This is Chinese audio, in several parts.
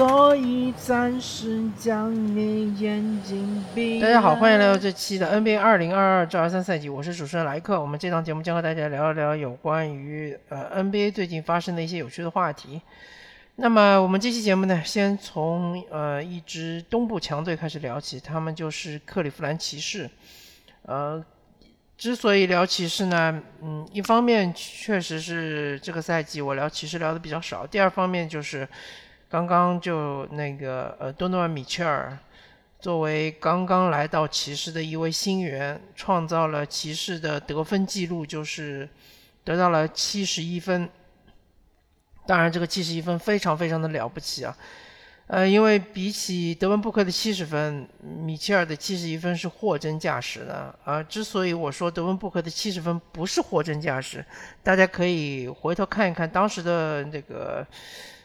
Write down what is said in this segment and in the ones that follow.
所以暂时将你眼睛闭。大家好，欢迎来到这期的 NBA 二零二二至二三赛季，我是主持人莱克。我们这档节目将和大家聊一聊有关于呃 NBA 最近发生的一些有趣的话题。那么我们这期节目呢，先从呃一支东部强队开始聊起，他们就是克利夫兰骑士。呃，之所以聊骑士呢，嗯，一方面确实是这个赛季我聊骑士聊的比较少，第二方面就是刚刚就那个呃多诺万米切尔作为刚刚来到骑士的一位新援，创造了骑士的得分记录，就是得到了七十一分。当然，这个七十一分非常非常的了不起啊，呃，因为比起德文布克的七十分，米切尔的七十一分是货真价实的啊。之所以我说德文布克的七十分不是货真价实，大家可以回头看一看当时的那个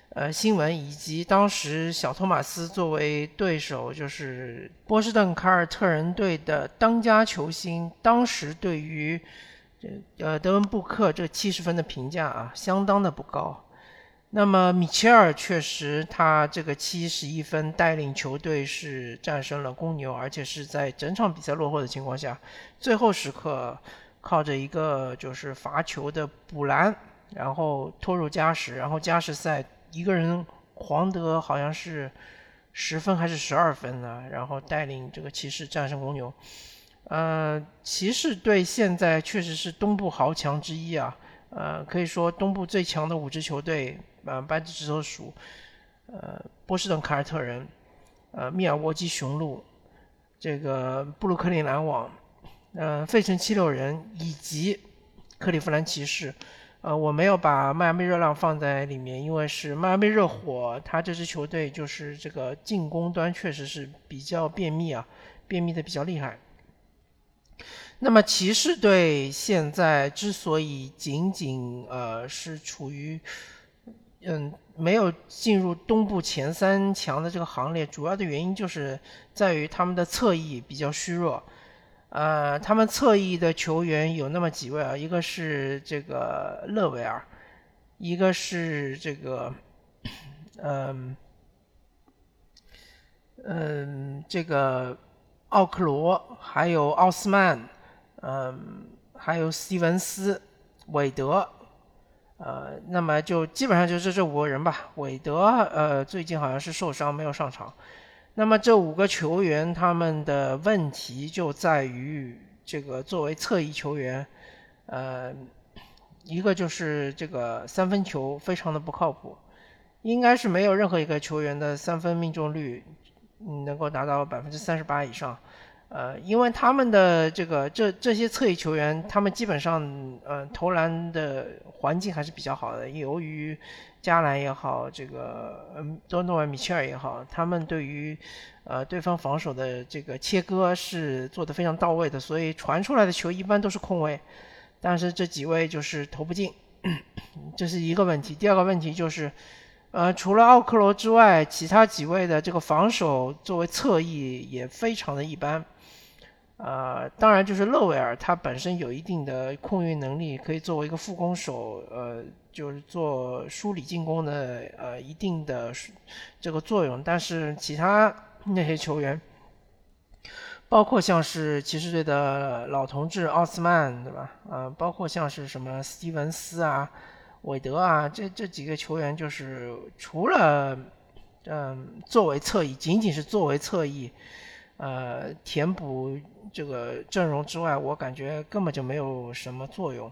呃新闻，以及当时小托马斯作为对手，就是波士顿凯尔特人队的当家球星，当时对于呃德文布克这七十分的评价啊，相当的不高。那么米切尔确实，他这个七十一分带领球队是战胜了公牛，而且是在整场比赛落后的情况下，最后时刻靠着一个就是罚球的补篮，然后拖入加时，然后加时赛一个人黄德好像是十分还是十二分呢，然后带领这个骑士战胜公牛。呃，骑士队现在确实是东部豪强之一啊，呃，可以说东部最强的五支球队。呃，扳指指头数，呃，波士顿凯尔特人，呃，密尔沃基雄鹿，这个布鲁克林篮网，呃，费城七六人以及克利夫兰骑士，呃，我没有把迈阿密热浪放在里面，因为是迈阿密热火，他这支球队就是这个进攻端确实是比较便秘啊，便秘的比较厉害。那么骑士队现在之所以仅仅呃是处于嗯，没有进入东部前三强的这个行列，主要的原因就是在于他们的侧翼比较虚弱。呃，他们侧翼的球员有那么几位啊，一个是这个勒维尔，一个是这个，嗯，嗯，这个奥克罗，还有奥斯曼，嗯，还有斯文斯、韦德。呃，那么就基本上就是这五个人吧。韦德呃最近好像是受伤没有上场。那么这五个球员他们的问题就在于这个作为侧翼球员，呃，一个就是这个三分球非常的不靠谱，应该是没有任何一个球员的三分命中率能够达到百分之三十八以上。呃，因为他们的这个这这些侧翼球员，他们基本上呃投篮的环境还是比较好的。由于加兰也好，这个嗯多诺万米切尔也好，他们对于呃对方防守的这个切割是做得非常到位的，所以传出来的球一般都是空位。但是这几位就是投不进，这是一个问题。第二个问题就是，呃，除了奥克罗之外，其他几位的这个防守作为侧翼也非常的一般。呃，当然就是勒维尔，他本身有一定的控运能力，可以作为一个副攻手，呃，就是做梳理进攻的呃一定的这个作用。但是其他那些球员，包括像是骑士队的老同志奥斯曼，对吧？呃，包括像是什么斯蒂文斯啊、韦德啊，这这几个球员，就是除了嗯作为侧翼，仅仅是作为侧翼。呃，填补这个阵容之外，我感觉根本就没有什么作用。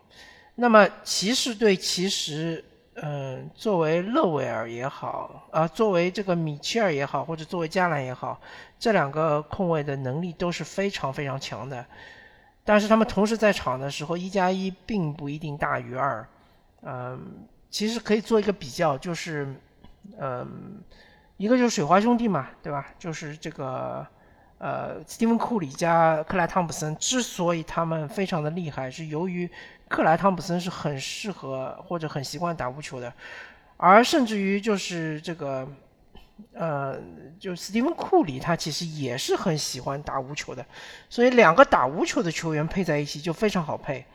那么骑士队其实，嗯，作为勒维尔也好，啊，作为这个米切尔也好，或者作为加兰也好，这两个控卫的能力都是非常非常强的。但是他们同时在场的时候，一加一并不一定大于二。嗯，其实可以做一个比较，就是，嗯，一个就是水花兄弟嘛，对吧？就是这个。呃，斯蒂芬·库里加克莱·汤普森之所以他们非常的厉害，是由于克莱·汤普森是很适合或者很习惯打无球的，而甚至于就是这个，呃，就斯蒂芬·库里他其实也是很喜欢打无球的，所以两个打无球的球员配在一起就非常好配。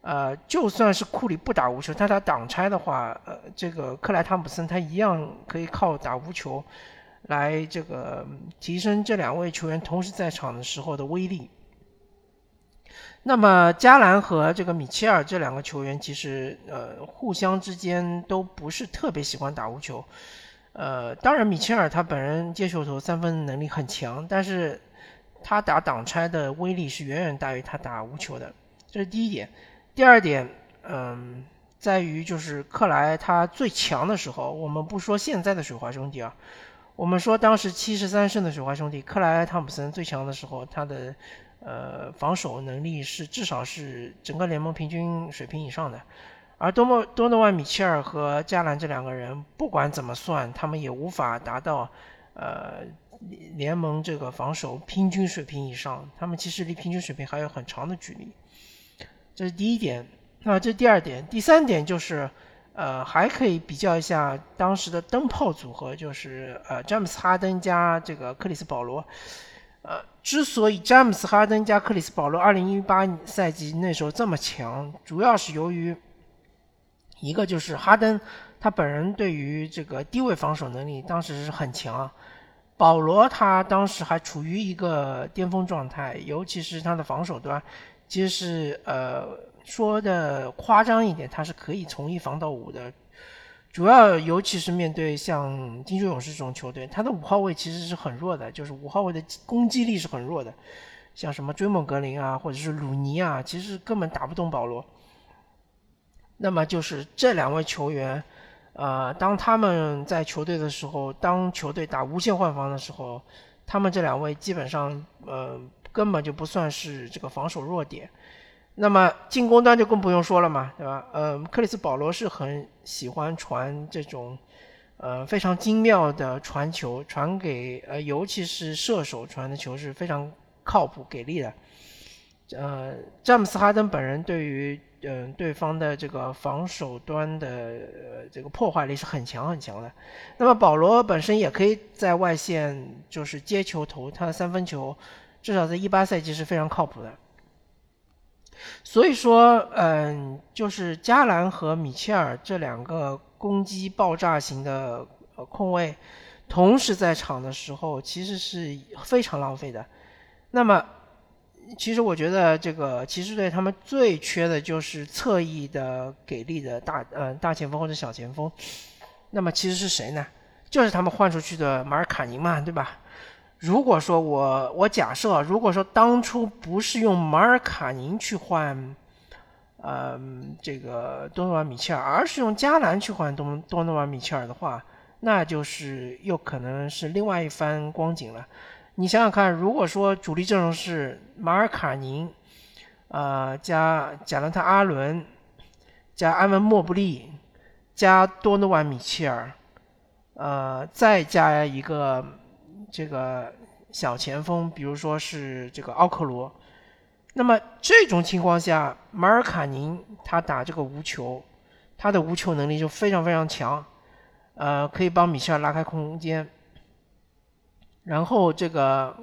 呃，就算是库里不打无球，但他挡拆的话，呃，这个克莱汤普森他一样可以靠打无球来这个提升这两位球员同时在场的时候的威力。那么加兰和这个米切尔这两个球员其实呃互相之间都不是特别喜欢打无球，呃，当然米切尔他本人接球投三分能力很强，但是他打挡拆的威力是远远大于他打无球的，这是第一点。第二点，嗯，在于就是克莱他最强的时候，我们不说现在的水花兄弟啊，我们说当时七十三胜的水花兄弟，克莱汤普森最强的时候，他的。呃，防守能力是至少是整个联盟平均水平以上的，而多莫多诺万米切尔和加兰这两个人，不管怎么算，他们也无法达到呃联盟这个防守平均水平以上，他们其实离平均水平还有很长的距离。这是第一点，那这第二点，第三点就是呃还可以比较一下当时的灯泡组合，就是呃詹姆斯哈登加这个克里斯保罗。呃，之所以詹姆斯哈登加克里斯保罗二零一八赛季那时候这么强，主要是由于一个就是哈登他本人对于这个低位防守能力当时是很强，保罗他当时还处于一个巅峰状态，尤其是他的防守端，其实是呃说的夸张一点，他是可以从一防到五的。主要，尤其是面对像金州勇士这种球队，他的五号位其实是很弱的，就是五号位的攻击力是很弱的。像什么追梦格林啊，或者是鲁尼啊，其实根本打不动保罗。那么就是这两位球员，呃，当他们在球队的时候，当球队打无限换防的时候，他们这两位基本上，呃，根本就不算是这个防守弱点。那么进攻端就更不用说了嘛，对吧？呃，克里斯保罗是很喜欢传这种，呃，非常精妙的传球，传给呃，尤其是射手传的球是非常靠谱给力的。呃，詹姆斯哈登本人对于嗯对方的这个防守端的呃这个破坏力是很强很强的。那么保罗本身也可以在外线就是接球投他的三分球，至少在一八赛季是非常靠谱的。所以说，嗯，就是加兰和米切尔这两个攻击爆炸型的呃控卫同时在场的时候，其实是非常浪费的。那么，其实我觉得这个骑士队他们最缺的就是侧翼的给力的大呃大前锋或者小前锋。那么其实是谁呢？就是他们换出去的马尔卡宁嘛，对吧？如果说我我假设，如果说当初不是用马尔卡宁去换，呃，这个多诺万米切尔，而是用加兰去换多多诺万米切尔的话，那就是又可能是另外一番光景了。你想想看，如果说主力阵容是马尔卡宁，呃，加贾伦特阿伦，加埃文莫布利，加多诺万米切尔，呃，再加一个。这个小前锋，比如说是这个奥克罗，那么这种情况下，马尔卡宁他打这个无球，他的无球能力就非常非常强，呃，可以帮米切尔拉开空间。然后这个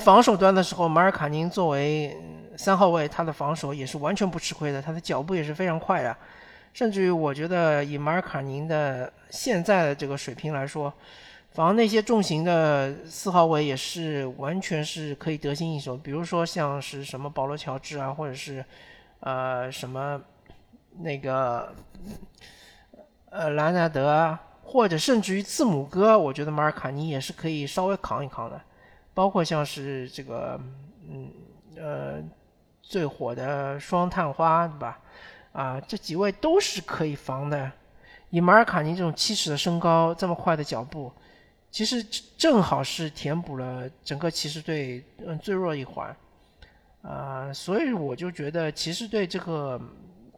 防守端的时候，马尔卡宁作为三号位，他的防守也是完全不吃亏的，他的脚步也是非常快的，甚至于我觉得以马尔卡宁的现在的这个水平来说。防那些重型的四号位也是完全是可以得心应手，比如说像是什么保罗乔治啊，或者是呃什么那个呃莱纳德啊，或者甚至于字母哥，我觉得马尔卡尼也是可以稍微扛一扛的。包括像是这个嗯呃最火的双探花，对吧？啊，这几位都是可以防的。以马尔卡尼这种七尺的身高，这么快的脚步。其实正好是填补了整个骑士队嗯最弱一环，啊，所以我就觉得骑士队这个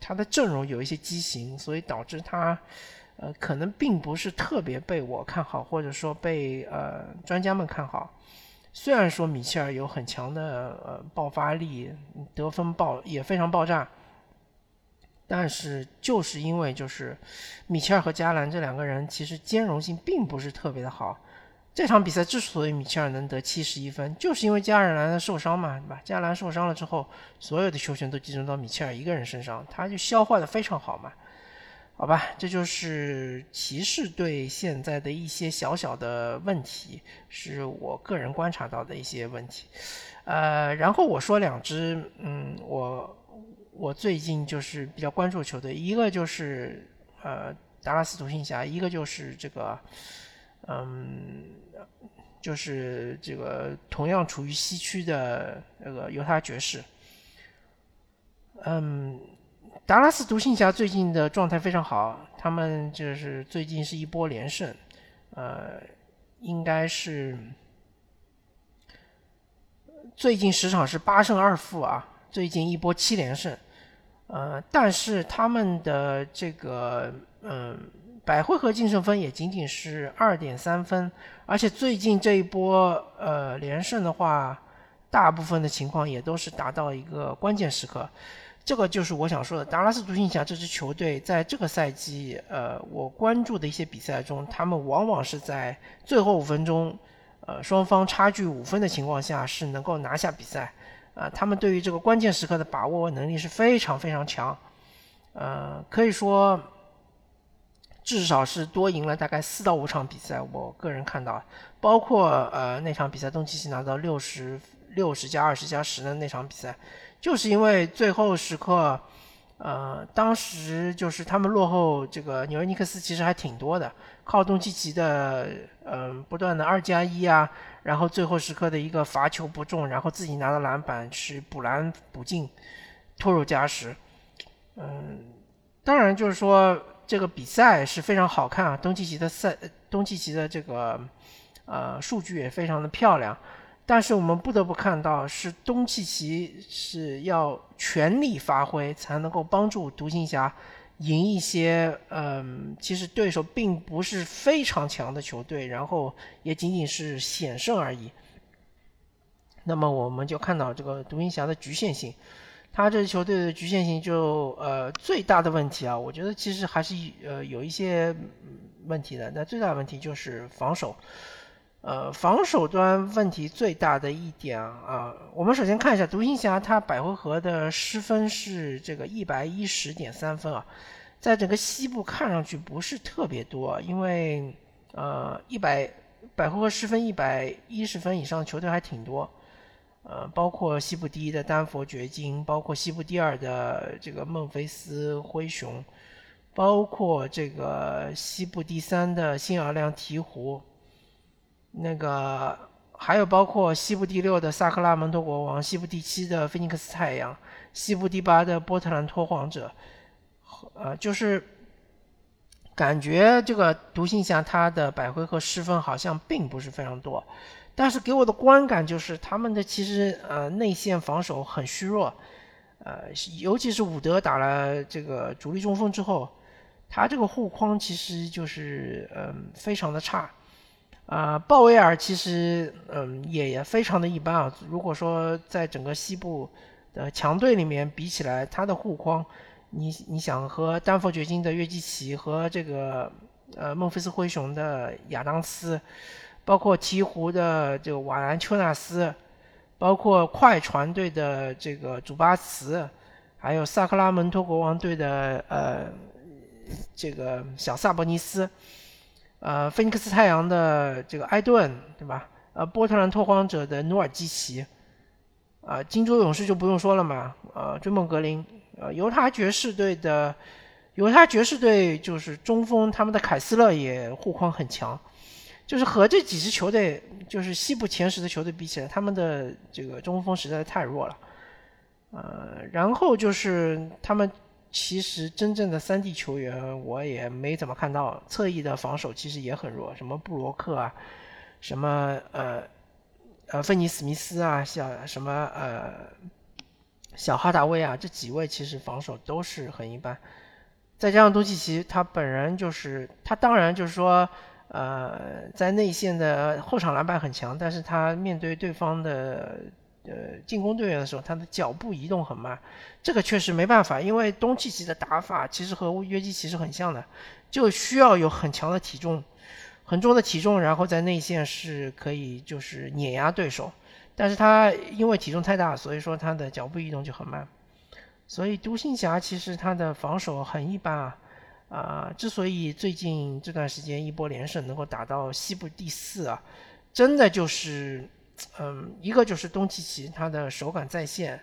他的阵容有一些畸形，所以导致他呃可能并不是特别被我看好，或者说被呃专家们看好。虽然说米切尔有很强的呃爆发力，得分爆也非常爆炸，但是就是因为就是米切尔和加兰这两个人其实兼容性并不是特别的好。这场比赛之所以米切尔能得七十一分，就是因为加尔兰受伤嘛，对吧？加兰受伤了之后，所有的球权都集中到米切尔一个人身上，他就消化的非常好嘛。好吧，这就是骑士队现在的一些小小的问题，是我个人观察到的一些问题。呃，然后我说两支，嗯，我我最近就是比较关注球队，一个就是呃达拉斯独行侠，一个就是这个，嗯。就是这个同样处于西区的那个犹他爵士，嗯，达拉斯独行侠最近的状态非常好，他们就是最近是一波连胜，呃，应该是最近十场是八胜二负啊，最近一波七连胜，呃，但是他们的这个嗯。百回合净胜分也仅仅是二点三分，而且最近这一波呃连胜的话，大部分的情况也都是达到一个关键时刻。这个就是我想说的，达拉斯独行侠这支球队在这个赛季，呃，我关注的一些比赛中，他们往往是在最后五分钟，呃，双方差距五分的情况下是能够拿下比赛。啊，他们对于这个关键时刻的把握能力是非常非常强。呃，可以说。至少是多赢了大概四到五场比赛，我个人看到，包括呃那场比赛东契奇拿到六十六十加二十加十的那场比赛，就是因为最后时刻，呃当时就是他们落后这个纽约尼克斯其实还挺多的，靠东契奇的嗯不断的二加一啊，然后最后时刻的一个罚球不中，然后自己拿到篮板是补篮补进，拖入加时，嗯，当然就是说。这个比赛是非常好看啊，东契奇的赛，东契奇的这个呃数据也非常的漂亮，但是我们不得不看到，是东契奇是要全力发挥才能够帮助独行侠赢一些嗯，其实对手并不是非常强的球队，然后也仅仅是险胜而已。那么我们就看到这个独行侠的局限性。他这支球队的局限性就呃最大的问题啊，我觉得其实还是呃有一些问题的。那最大的问题就是防守，呃防守端问题最大的一点啊，我们首先看一下独行侠，他百回合的失分是这个一百一十点三分啊，在整个西部看上去不是特别多，因为呃一百百回合失分一百一十分以上的球队还挺多。呃，包括西部第一的丹佛掘金，包括西部第二的这个孟菲斯灰熊，包括这个西部第三的新奥尔良鹈鹕，那个还有包括西部第六的萨克拉门托国王，西部第七的菲尼克斯太阳，西部第八的波特兰拓荒者，呃，就是感觉这个独行侠他的百回合失分好像并不是非常多。但是给我的观感就是他们的其实呃内线防守很虚弱，呃尤其是伍德打了这个主力中锋之后，他这个护框其实就是嗯非常的差，啊鲍威尔其实嗯也也非常的一般啊。如果说在整个西部的强队里面比起来，他的护框，你你想和丹佛掘金的约基奇和这个呃孟菲斯灰熊的亚当斯。包括鹈鹕的这个瓦兰丘纳斯，包括快船队的这个祖巴茨，还有萨克拉门托国王队的呃这个小萨博尼斯，呃菲尼克斯太阳的这个埃顿，对吧？呃波特兰拓荒者的努尔基奇，啊金州勇士就不用说了嘛，呃追梦格林，呃犹他爵士队的犹他爵士队就是中锋他们的凯斯勒也护框很强。就是和这几支球队，就是西部前十的球队比起来，他们的这个中锋实在太弱了。呃，然后就是他们其实真正的三 D 球员，我也没怎么看到。侧翼的防守其实也很弱，什么布罗克啊，什么呃呃芬尼史密斯啊，像什么呃小哈达威啊，这几位其实防守都是很一般。再加上东契奇，他本人就是他，当然就是说。呃，在内线的后场篮板很强，但是他面对对方的呃进攻队员的时候，他的脚步移动很慢，这个确实没办法，因为东契奇的打法其实和约基奇是很像的，就需要有很强的体重、很重的体重，然后在内线是可以就是碾压对手，但是他因为体重太大，所以说他的脚步移动就很慢，所以独行侠其实他的防守很一般啊，啊，之所以最近这段时间一波连胜能够打到西部第四啊，真的就是，嗯，一个就是东契奇他的手感在线，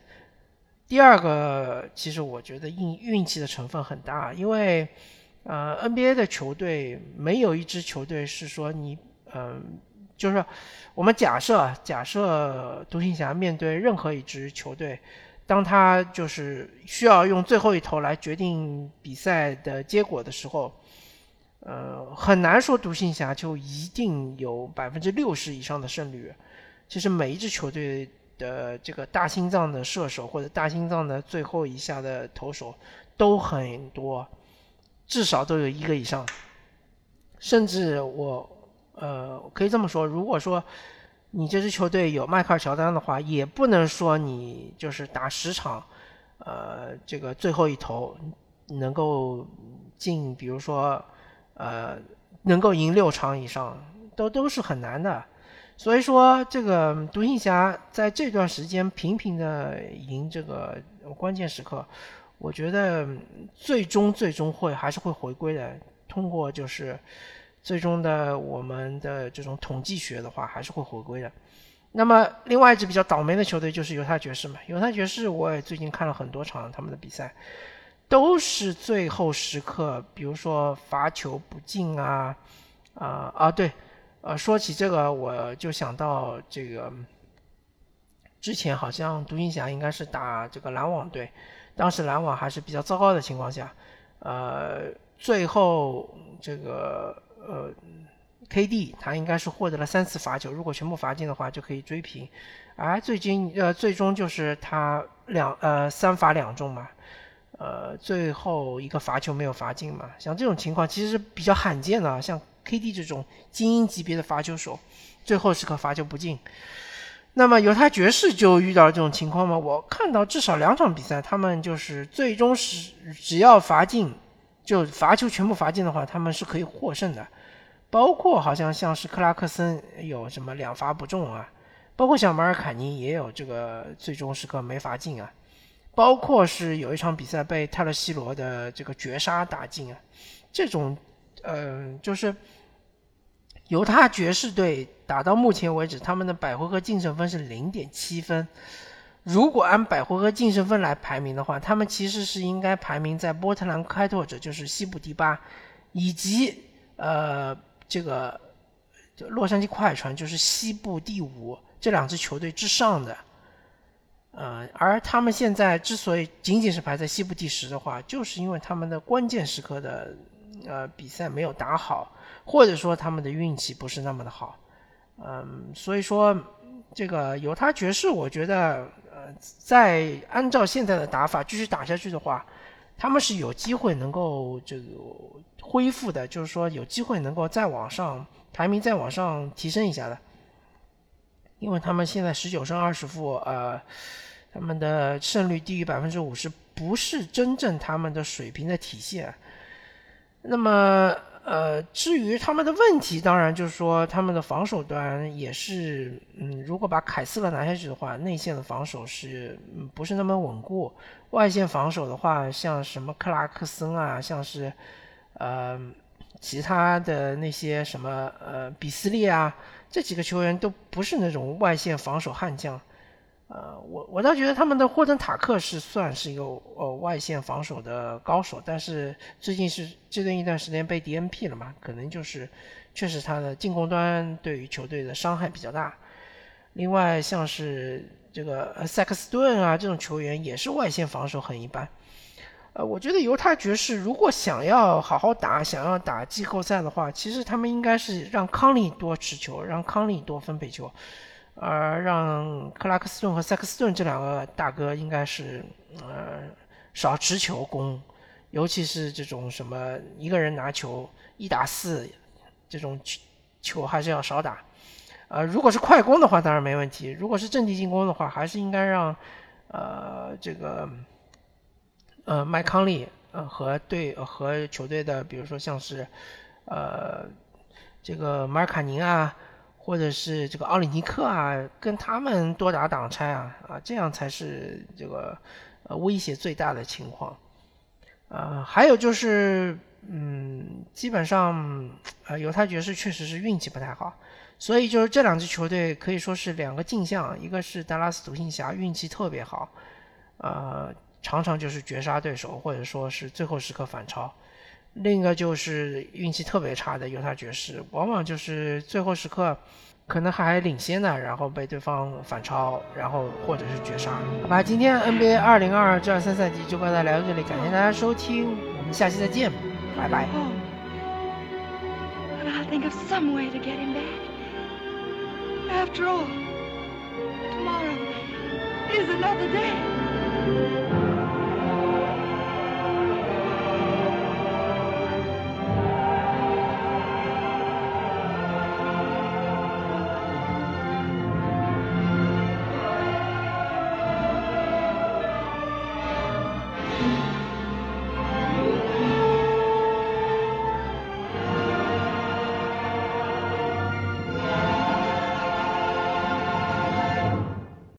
第二个其实我觉得运运气的成分很大，因为。呃，NBA 的球队没有一支球队是说你，嗯，就是我们假设假设独行侠面对任何一支球队，当他就是需要用最后一投来决定比赛的结果的时候，呃，很难说独行侠就一定有百分之六十以上的胜率。其实每一支球队的这个大心脏的射手或者大心脏的最后一下的投手都很多。至少都有一个以上，甚至我，呃，可以这么说，如果说你这支球队有迈克尔乔丹的话，也不能说你就是打十场，呃，这个最后一投能够进，比如说，呃，能够赢六场以上，都都是很难的。所以说，这个独行侠在这段时间频频的赢这个关键时刻。我觉得最终最终会还是会回归的。通过就是最终的我们的这种统计学的话，还是会回归的。那么另外一支比较倒霉的球队就是犹他爵士嘛。犹他爵士我也最近看了很多场他们的比赛，都是最后时刻，比如说罚球不进啊啊啊对，呃说起这个我就想到这个之前好像独行侠应该是打这个篮网队。当时篮网还是比较糟糕的情况下，呃，最后这个呃，KD 他应该是获得了三次罚球，如果全部罚进的话就可以追平，而最近呃最终就是他两呃三罚两中嘛，呃最后一个罚球没有罚进嘛，像这种情况其实是比较罕见的，像 KD 这种精英级别的罚球手，最后时刻罚球不进。那么犹他爵士就遇到这种情况吗？我看到至少两场比赛，他们就是最终是只要罚进，就罚球全部罚进的话，他们是可以获胜的。包括好像像是克拉克森有什么两罚不中啊，包括像马尔坎尼也有这个最终时刻没罚进啊，包括是有一场比赛被泰勒西罗的这个绝杀打进啊，这种，嗯，就是。犹他爵士队打到目前为止，他们的百回合净胜分是零点七分。如果按百回合净胜分来排名的话，他们其实是应该排名在波特兰开拓者，就是西部第八，以及呃这个洛杉矶快船，就是西部第五这两支球队之上的。呃，而他们现在之所以仅仅是排在西部第十的话，就是因为他们的关键时刻的呃比赛没有打好。或者说他们的运气不是那么的好，嗯，所以说这个犹他爵士，我觉得呃，在按照现在的打法继续打下去的话，他们是有机会能够这个恢复的，就是说有机会能够再往上排名再往上提升一下的，因为他们现在十九胜二十负，呃，他们的胜率低于百分之五十，不是真正他们的水平的体现，那么。呃，至于他们的问题，当然就是说他们的防守端也是，嗯，如果把凯斯勒拿下去的话，内线的防守是不是那么稳固？外线防守的话，像什么克拉克森啊，像是，呃，其他的那些什么呃比斯利啊，这几个球员都不是那种外线防守悍将。呃，我我倒觉得他们的霍顿塔克是算是一个呃外线防守的高手，但是最近是这段一段时间被 DNP 了嘛，可能就是确实他的进攻端对于球队的伤害比较大。另外像是这个塞克斯顿啊这种球员也是外线防守很一般。呃，我觉得犹他爵士如果想要好好打，想要打季后赛的话，其实他们应该是让康利多持球，让康利多分配球。而让克拉克斯顿和塞克斯顿这两个大哥应该是呃少持球攻，尤其是这种什么一个人拿球一打四这种球还是要少打。呃，如果是快攻的话当然没问题，如果是阵地进攻的话，还是应该让呃这个呃麦康利呃和队和球队的比如说像是呃这个马尔卡宁啊，或者是这个奥里尼克啊，跟他们多打挡拆啊，啊，这样才是这个呃威胁最大的情况。呃，还有就是，嗯，基本上，呃，犹他爵士确实是运气不太好，所以就是这两支球队可以说是两个镜像，一个是达拉斯独行侠运气特别好，呃，常常就是绝杀对手，或者说是最后时刻反超；另一个就是运气特别差的犹他爵士，往往就是最后时刻。可能还领先呢，然后被对方反超，然后或者是绝杀。好吧，今天 NBA 二零二二至二三赛季就跟大家聊到这里，感谢大家收听，我们下期再见，拜拜。After